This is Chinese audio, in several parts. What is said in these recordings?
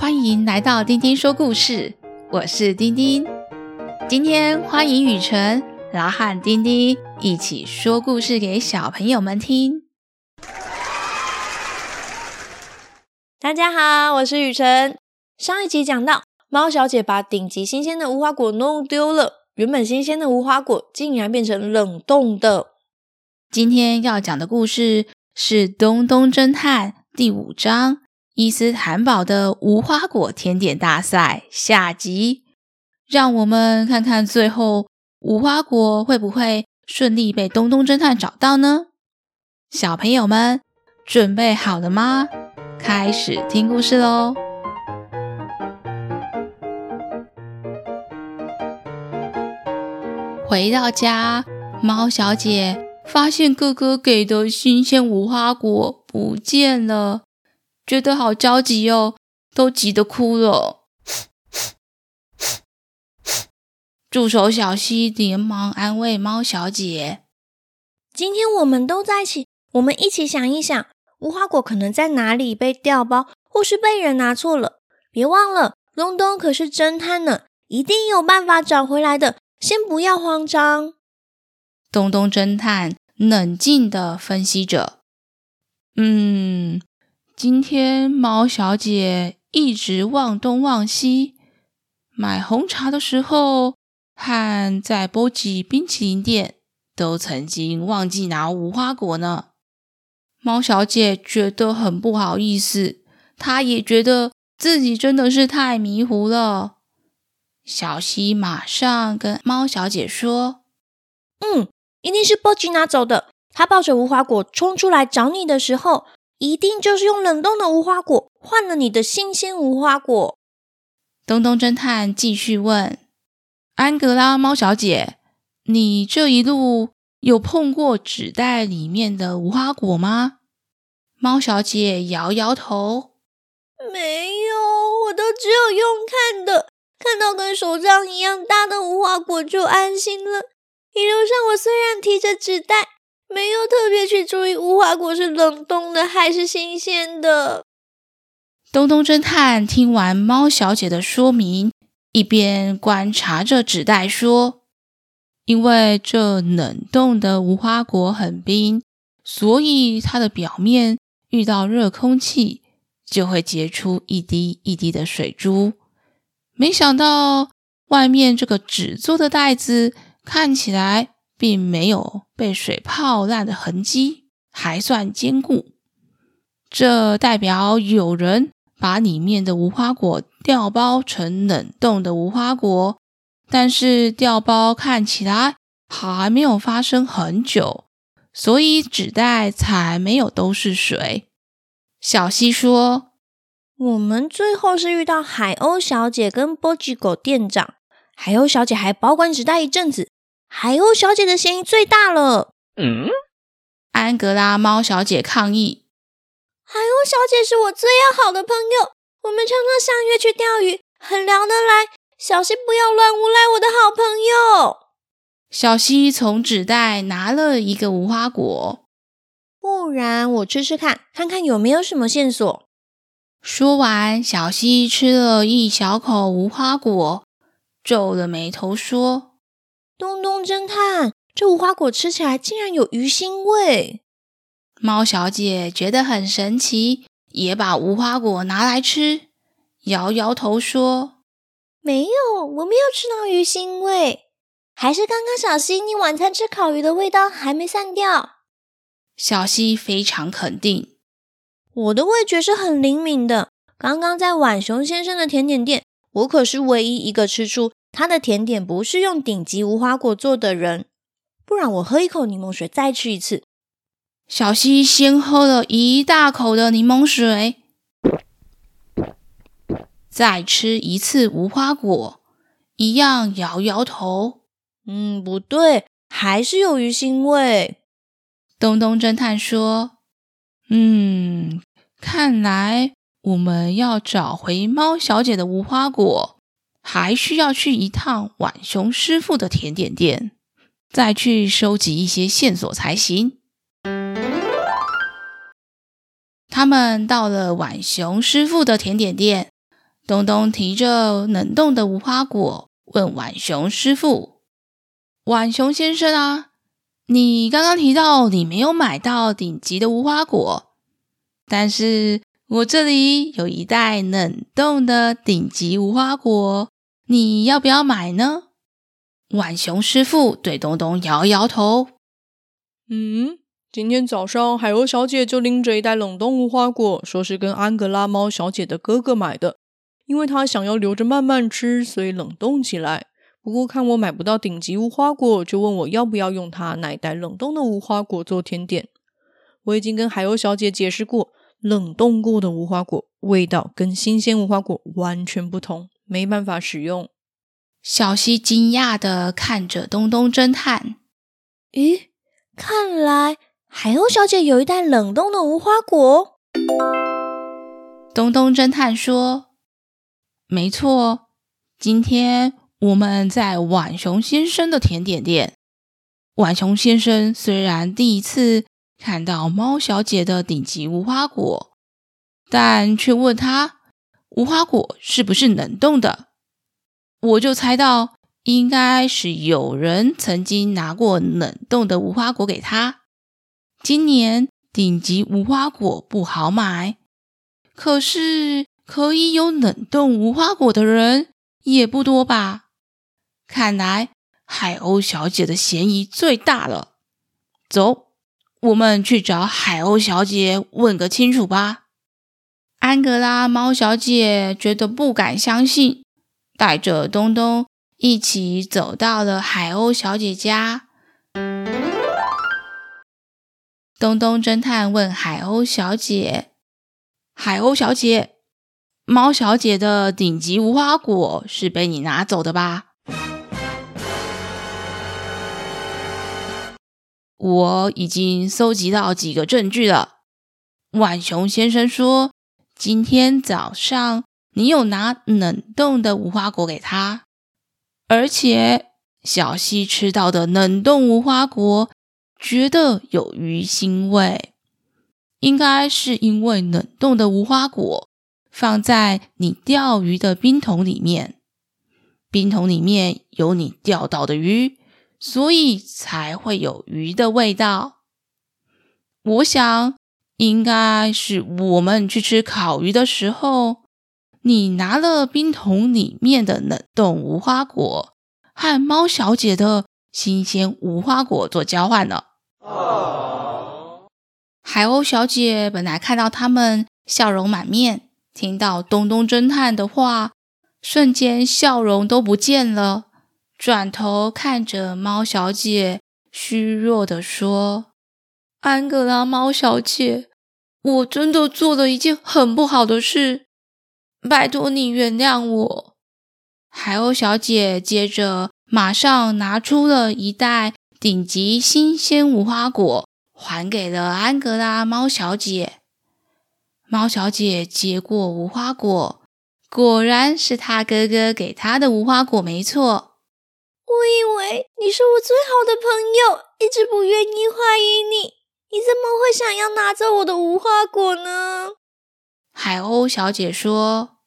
欢迎来到丁丁说故事，我是丁丁。今天欢迎雨辰来和丁丁一起说故事给小朋友们听。大家好，我是雨辰。上一集讲到，猫小姐把顶级新鲜的无花果弄丢了，原本新鲜的无花果竟然变成冷冻的。今天要讲的故事是《东东侦探》第五章《伊斯坦堡的无花果甜点大赛》下集。让我们看看最后无花果会不会顺利被东东侦探找到呢？小朋友们准备好了吗？开始听故事喽！回到家，猫小姐发现哥哥给的新鲜无花果不见了，觉得好焦急哦，都急得哭了。助手小西连忙安慰猫小姐：“今天我们都在一起，我们一起想一想，无花果可能在哪里被调包，或是被人拿错了。别忘了，东东可是侦探呢，一定有办法找回来的。先不要慌张。”东东侦探冷静的分析着：“嗯，今天猫小姐一直忘东忘西，买红茶的时候。”和在波吉冰淇淋店都曾经忘记拿无花果呢。猫小姐觉得很不好意思，她也觉得自己真的是太迷糊了。小西马上跟猫小姐说：“嗯，一定是波吉拿走的。他抱着无花果冲出来找你的时候，一定就是用冷冻的无花果换了你的新鲜无花果。”东东侦探继续问。安格拉猫小姐，你这一路有碰过纸袋里面的无花果吗？猫小姐摇摇头，没有，我都只有用看的，看到跟手掌一样大的无花果就安心了。一路上我虽然提着纸袋，没有特别去注意无花果是冷冻的还是新鲜的。东东侦探听完猫小姐的说明。一边观察着纸袋说：“因为这冷冻的无花果很冰，所以它的表面遇到热空气就会结出一滴一滴的水珠。没想到外面这个纸做的袋子看起来并没有被水泡烂的痕迹，还算坚固。这代表有人。”把里面的无花果调包成冷冻的无花果，但是调包看起来还没有发生很久，所以纸袋才没有都是水。小希说：“我们最后是遇到海鸥小姐跟波吉狗店长，海鸥小姐还保管纸袋一阵子，海鸥小姐的嫌疑最大了。”嗯，安格拉猫小姐抗议。海鸥小姐是我最要好的朋友，我们常常相约去钓鱼，很聊得来。小希不要乱诬赖我的好朋友。小溪从纸袋拿了一个无花果，不然我吃吃看，看看有没有什么线索。说完，小溪吃了一小口无花果，皱了眉头说：“东东侦探，这无花果吃起来竟然有鱼腥味。”猫小姐觉得很神奇，也把无花果拿来吃，摇摇头说：“没有，我没有吃到鱼腥味，还是刚刚小溪你晚餐吃烤鱼的味道还没散掉。”小溪非常肯定：“我的味觉是很灵敏的。刚刚在浣熊先生的甜点店，我可是唯一一个吃出他的甜点不是用顶级无花果做的人。不然我喝一口柠檬水，再吃一次。”小希先喝了一大口的柠檬水，再吃一次无花果，一样摇摇头。嗯，不对，还是有鱼腥味。东东侦探说：“嗯，看来我们要找回猫小姐的无花果，还需要去一趟浣熊师傅的甜点店，再去收集一些线索才行。”他们到了浣熊师傅的甜点店，东东提着冷冻的无花果，问浣熊师傅：“浣熊先生啊，你刚刚提到你没有买到顶级的无花果，但是我这里有一袋冷冻的顶级无花果，你要不要买呢？”浣熊师傅对东东摇摇头：“嗯。”今天早上，海鸥小姐就拎着一袋冷冻无花果，说是跟安格拉猫小姐的哥哥买的，因为她想要留着慢慢吃，所以冷冻起来。不过看我买不到顶级无花果，就问我要不要用她那一袋冷冻的无花果做甜点。我已经跟海鸥小姐解释过，冷冻过的无花果味道跟新鲜无花果完全不同，没办法使用。小希惊讶的看着东东侦探，咦，看来。海鸥小姐有一袋冷冻的无花果。东东侦探说：“没错，今天我们在浣熊先生的甜点店。浣熊先生虽然第一次看到猫小姐的顶级无花果，但却问他无花果是不是冷冻的。我就猜到，应该是有人曾经拿过冷冻的无花果给他。”今年顶级无花果不好买，可是可以有冷冻无花果的人也不多吧？看来海鸥小姐的嫌疑最大了。走，我们去找海鸥小姐问个清楚吧。安格拉猫小姐觉得不敢相信，带着东东一起走到了海鸥小姐家。东东侦探问海鸥小姐：“海鸥小姐，猫小姐的顶级无花果是被你拿走的吧？”我已经搜集到几个证据了。浣熊先生说，今天早上你有拿冷冻的无花果给他，而且小希吃到的冷冻无花果。觉得有鱼腥味，应该是因为冷冻的无花果放在你钓鱼的冰桶里面，冰桶里面有你钓到的鱼，所以才会有鱼的味道。我想，应该是我们去吃烤鱼的时候，你拿了冰桶里面的冷冻无花果和猫小姐的新鲜无花果做交换了。海鸥小姐本来看到他们笑容满面，听到东东侦探的话，瞬间笑容都不见了，转头看着猫小姐，虚弱地说：“安格拉猫小姐，我真的做了一件很不好的事，拜托你原谅我。”海鸥小姐接着马上拿出了一袋顶级新鲜无花果。还给了安格拉猫小姐。猫小姐接过无花果，果然是她哥哥给她的无花果，没错。我以为你是我最好的朋友，一直不愿意怀疑你。你怎么会想要拿走我的无花果呢？海鸥小姐说：“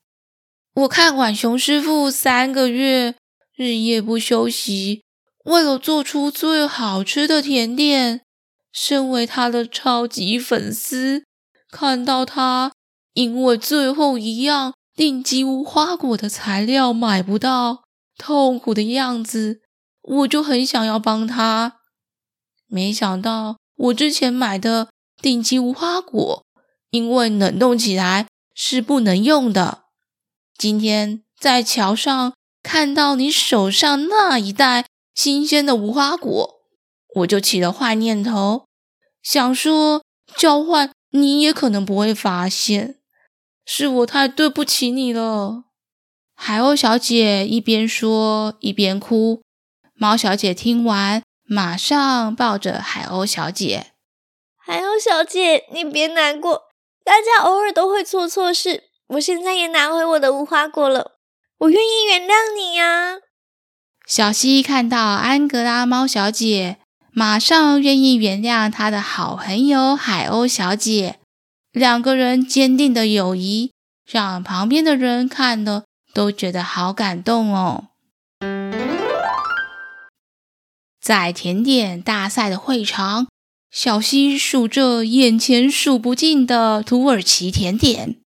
我看管熊师傅三个月日夜不休息，为了做出最好吃的甜点。”身为他的超级粉丝，看到他因为最后一样顶级无花果的材料买不到，痛苦的样子，我就很想要帮他。没想到我之前买的顶级无花果，因为冷冻起来是不能用的。今天在桥上看到你手上那一袋新鲜的无花果。我就起了坏念头，想说交换你也可能不会发现，是我太对不起你了。海鸥小姐一边说一边哭，猫小姐听完马上抱着海鸥小姐。海鸥小姐，你别难过，大家偶尔都会做错事。我现在也拿回我的无花果了，我愿意原谅你呀。小溪看到安格拉猫小姐。马上愿意原谅她的好朋友海鸥小姐，两个人坚定的友谊让旁边的人看了都觉得好感动哦。在甜点大赛的会场，小希数着眼前数不尽的土耳其甜点：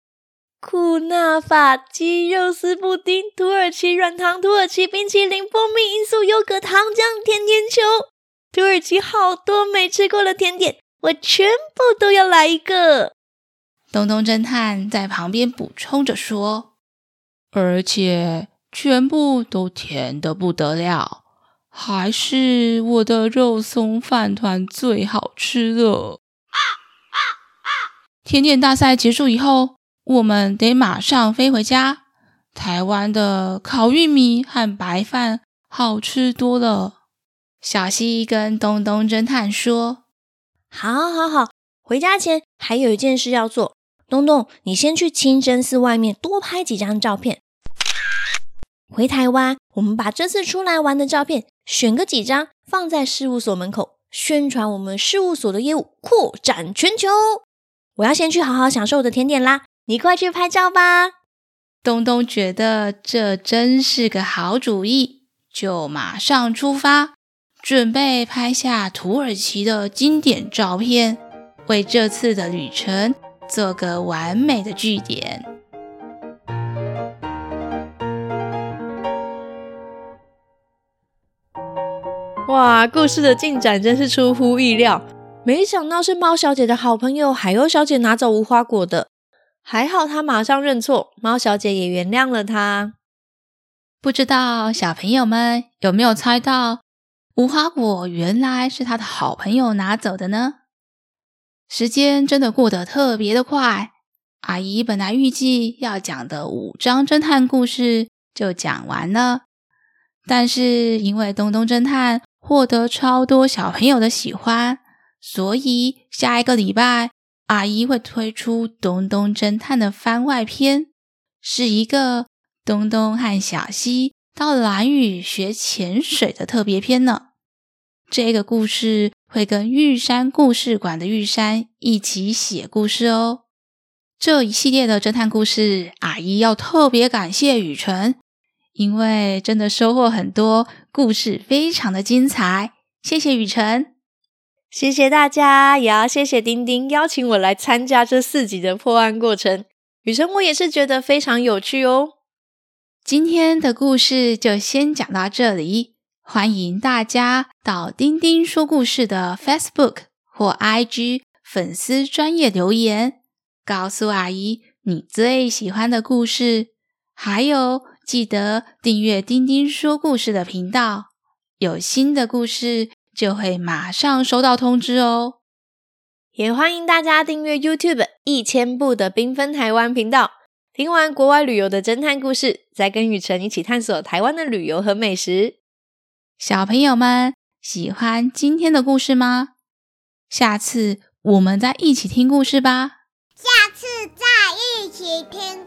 库纳法、鸡肉丝布丁、土耳其软糖、土耳其冰淇淋、蜂蜜罂粟优格、糖浆甜甜球。土耳其好多没吃过的甜点，我全部都要来一个。东东侦探在旁边补充着说：“而且全部都甜的不得了。”还是我的肉松饭团最好吃了。甜点大赛结束以后，我们得马上飞回家。台湾的烤玉米和白饭好吃多了。小西跟东东侦探说：“好，好，好，回家前还有一件事要做。东东，你先去清真寺外面多拍几张照片。回台湾，我们把这次出来玩的照片。”选个几张放在事务所门口，宣传我们事务所的业务扩展全球。我要先去好好享受我的甜点啦，你快去拍照吧。东东觉得这真是个好主意，就马上出发，准备拍下土耳其的经典照片，为这次的旅程做个完美的句点。哇，故事的进展真是出乎意料，没想到是猫小姐的好朋友海鸥小姐拿走无花果的。还好她马上认错，猫小姐也原谅了她。不知道小朋友们有没有猜到，无花果原来是她的好朋友拿走的呢？时间真的过得特别的快，阿姨本来预计要讲的五张侦探故事就讲完了，但是因为东东侦探。获得超多小朋友的喜欢，所以下一个礼拜阿姨会推出《东东侦探》的番外篇，是一个东东和小西到蓝屿学潜水的特别篇呢。这个故事会跟玉山故事馆的玉山一起写故事哦。这一系列的侦探故事，阿姨要特别感谢雨辰。因为真的收获很多，故事非常的精彩，谢谢雨辰，谢谢大家，也要谢谢丁丁邀请我来参加这四集的破案过程。雨辰，我也是觉得非常有趣哦。今天的故事就先讲到这里，欢迎大家到丁丁说故事的 Facebook 或 IG 粉丝专业留言，告诉阿姨你最喜欢的故事，还有。记得订阅丁丁说故事的频道，有新的故事就会马上收到通知哦。也欢迎大家订阅 YouTube 一千部的缤纷台湾频道，听完国外旅游的侦探故事，再跟雨辰一起探索台湾的旅游和美食。小朋友们喜欢今天的故事吗？下次我们再一起听故事吧。下次再一起听。